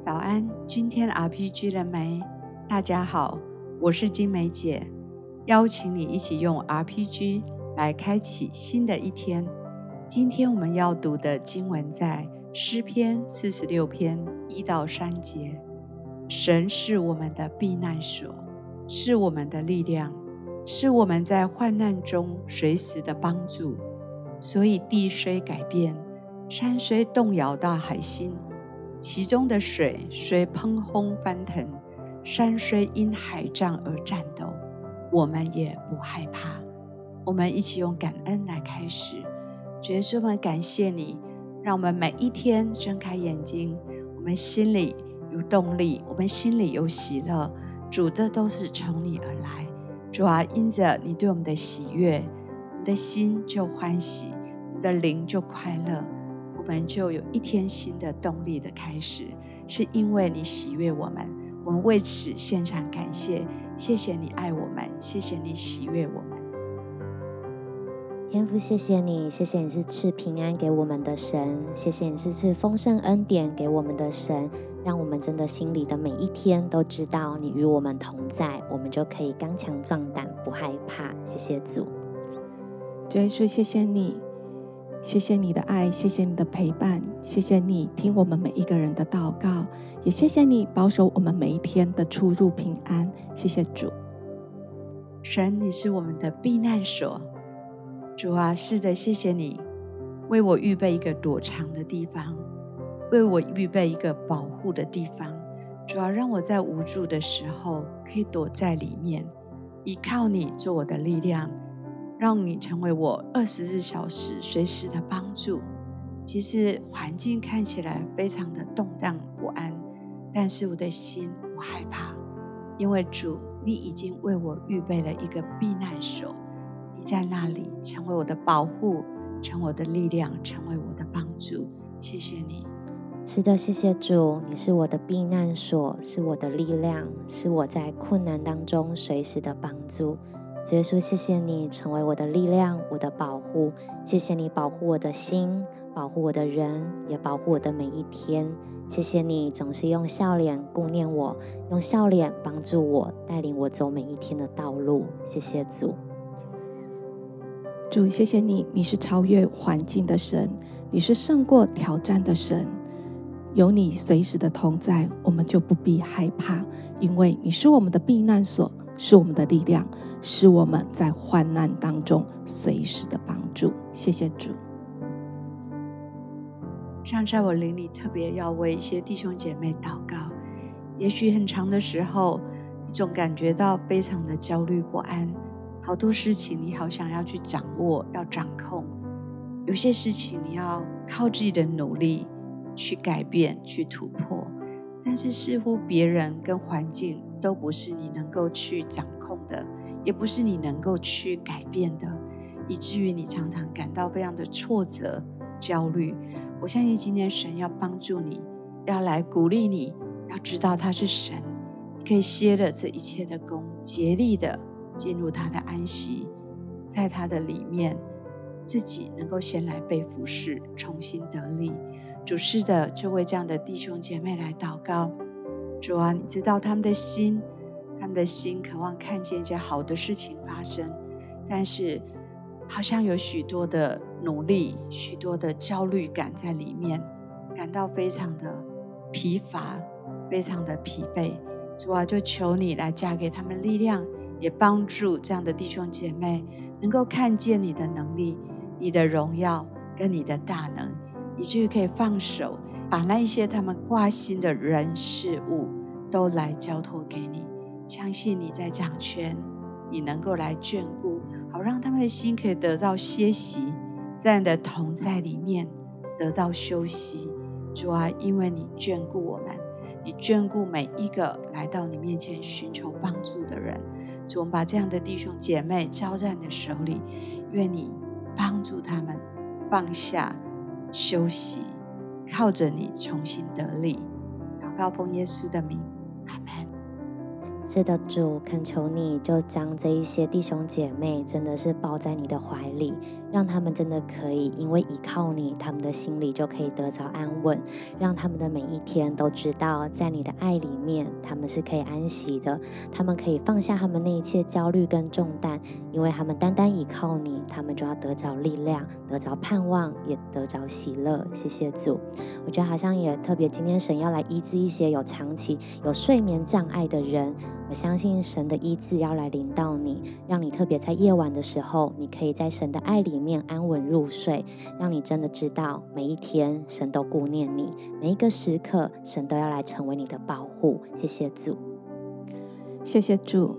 早安，今天 RPG 了没？大家好，我是金梅姐，邀请你一起用 RPG 来开启新的一天。今天我们要读的经文在诗篇四十六篇一到三节。神是我们的避难所，是我们的力量，是我们在患难中随时的帮助。所以地虽改变，山虽动摇到海心。其中的水虽喷轰翻腾，山虽因海涨而颤抖，我们也不害怕。我们一起用感恩来开始，主耶稣，我们感谢你，让我们每一天睁开眼睛，我们心里有动力，我们心里有喜乐。主，这都是从你而来。主啊，因着你对我们的喜悦，我们的心就欢喜，我们的灵就快乐。我们就有一天新的动力的开始，是因为你喜悦我们，我们为此献上感谢。谢谢你爱我们，谢谢你喜悦我们。天父，谢谢你，谢谢你是赐平安给我们的神，谢谢你是赐丰盛恩典给我们的神，让我们真的心里的每一天都知道你与我们同在，我们就可以刚强壮胆，不害怕。谢谢主，主耶稣，谢谢你。谢谢你的爱，谢谢你的陪伴，谢谢你听我们每一个人的祷告，也谢谢你保守我们每一天的出入平安。谢谢主，神，你是我们的避难所。主啊，是的，谢谢你为我预备一个躲藏的地方，为我预备一个保护的地方。主啊，让我在无助的时候可以躲在里面，依靠你做我的力量。让你成为我二十四小时随时的帮助。其实环境看起来非常的动荡不安，但是我的心不害怕，因为主，你已经为我预备了一个避难所。你在那里成为我的保护，成为我的力量，成为我的帮助。谢谢你。是的，谢谢主，你是我的避难所，是我的力量，是我在困难当中随时的帮助。主耶稣，谢谢你成为我的力量，我的保护。谢谢你保护我的心，保护我的人，也保护我的每一天。谢谢你总是用笑脸顾念我，用笑脸帮助我，带领我走每一天的道路。谢谢主，主，谢谢你，你是超越环境的神，你是胜过挑战的神。有你随时的同在，我们就不必害怕，因为你是我们的避难所，是我们的力量。是我们在患难当中随时的帮助。谢谢主。像在我灵里特别要为一些弟兄姐妹祷告。也许很长的时候，你总感觉到非常的焦虑不安，好多事情你好想要去掌握、要掌控，有些事情你要靠自己的努力去改变、去突破，但是似乎别人跟环境都不是你能够去掌控的。也不是你能够去改变的，以至于你常常感到非常的挫折、焦虑。我相信今天神要帮助你，要来鼓励你，要知道他是神，可以歇了这一切的工，竭力的进入他的安息，在他的里面，自己能够先来被服侍，重新得力。主是的，就为这样的弟兄姐妹来祷告。主啊，你知道他们的心。他们的心渴望看见一些好的事情发生，但是好像有许多的努力、许多的焦虑感在里面，感到非常的疲乏、非常的疲惫。主啊，就求你来加给他们力量，也帮助这样的弟兄姐妹能够看见你的能力、你的荣耀跟你的大能，以至于可以放手，把那一些他们挂心的人事物都来交托给你。相信你在掌权，你能够来眷顾，好让他们的心可以得到歇息，在你的同在里面得到休息。主啊，因为你眷顾我们，你眷顾每一个来到你面前寻求帮助的人。主，我们把这样的弟兄姐妹交在你的手里，愿你帮助他们放下休息，靠着你重新得力。祷告奉耶稣的名，阿门。是的，主，恳求你就将这一些弟兄姐妹，真的是抱在你的怀里，让他们真的可以因为依靠你，他们的心里就可以得着安稳，让他们的每一天都知道，在你的爱里面，他们是可以安息的，他们可以放下他们那一切焦虑跟重担，因为他们单单依靠你，他们就要得着力量，得着盼望，也得着喜乐。谢谢主，我觉得好像也特别，今天神要来医治一些有长期有睡眠障碍的人。我相信神的医治要来临到你，让你特别在夜晚的时候，你可以在神的爱里面安稳入睡，让你真的知道每一天神都顾念你，每一个时刻神都要来成为你的保护。谢谢主，谢谢主，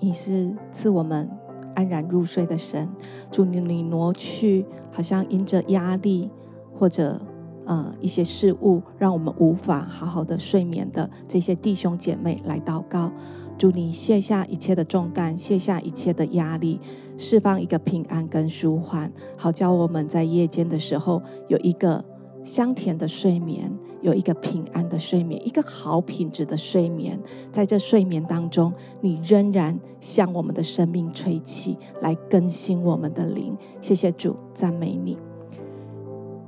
你是赐我们安然入睡的神。祝，你你挪去好像因着压力或者呃一些事物，让我们无法好好的睡眠的这些弟兄姐妹来祷告。祝你卸下一切的重担，卸下一切的压力，释放一个平安跟舒缓，好叫我们在夜间的时候有一个香甜的睡眠，有一个平安的睡眠，一个好品质的睡眠。在这睡眠当中，你仍然向我们的生命吹气，来更新我们的灵。谢谢主，赞美你。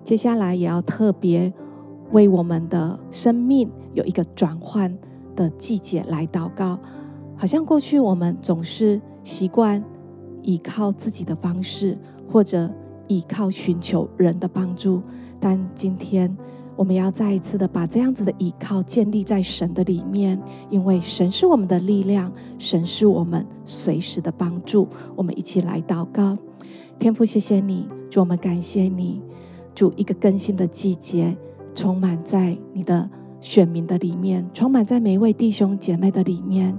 接下来也要特别为我们的生命有一个转换的季节来祷告。好像过去我们总是习惯依靠自己的方式，或者依靠寻求人的帮助，但今天我们要再一次的把这样子的依靠建立在神的里面，因为神是我们的力量，神是我们随时的帮助。我们一起来祷告，天父，谢谢你，主，我们感谢你，祝，一个更新的季节充满在你的选民的里面，充满在每一位弟兄姐妹的里面。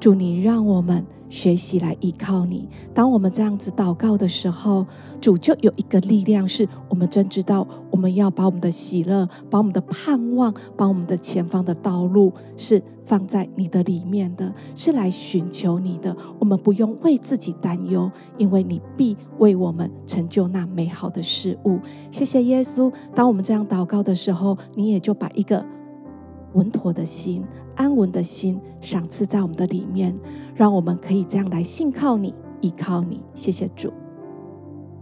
祝，你让我们学习来依靠你。当我们这样子祷告的时候，主就有一个力量，是我们真知道，我们要把我们的喜乐、把我们的盼望、把我们的前方的道路，是放在你的里面的，是来寻求你的。我们不用为自己担忧，因为你必为我们成就那美好的事物。谢谢耶稣。当我们这样祷告的时候，你也就把一个。稳妥的心、安稳的心赏赐在我们的里面，让我们可以这样来信靠你、依靠你。谢谢主，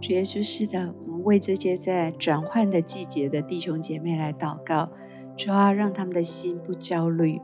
主耶稣，是的，我们为这些在转换的季节的弟兄姐妹来祷告，主啊，让他们的心不焦虑，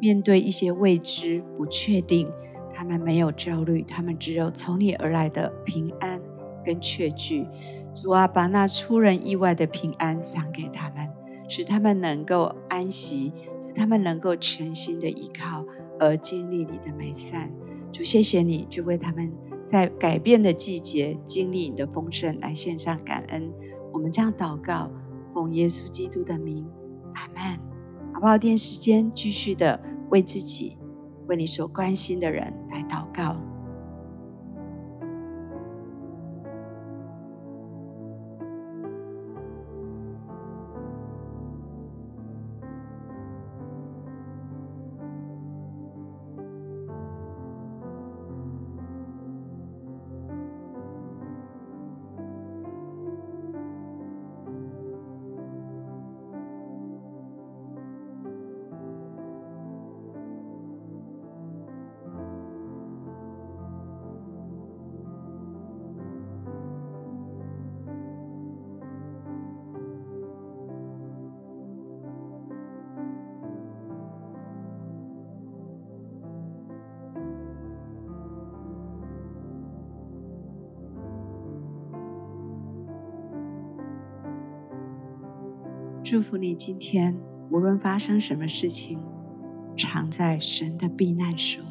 面对一些未知、不确定，他们没有焦虑，他们只有从你而来的平安跟确据。主啊，把那出人意外的平安赏给他们。使他们能够安息，使他们能够全心的依靠，而经历你的美善。主，谢谢你，就为他们在改变的季节经历你的丰盛来献上感恩。我们这样祷告，奉耶稣基督的名，阿门。好不好？电时间继续的为自己、为你所关心的人来祷告。祝福你今天，无论发生什么事情，常在神的避难所。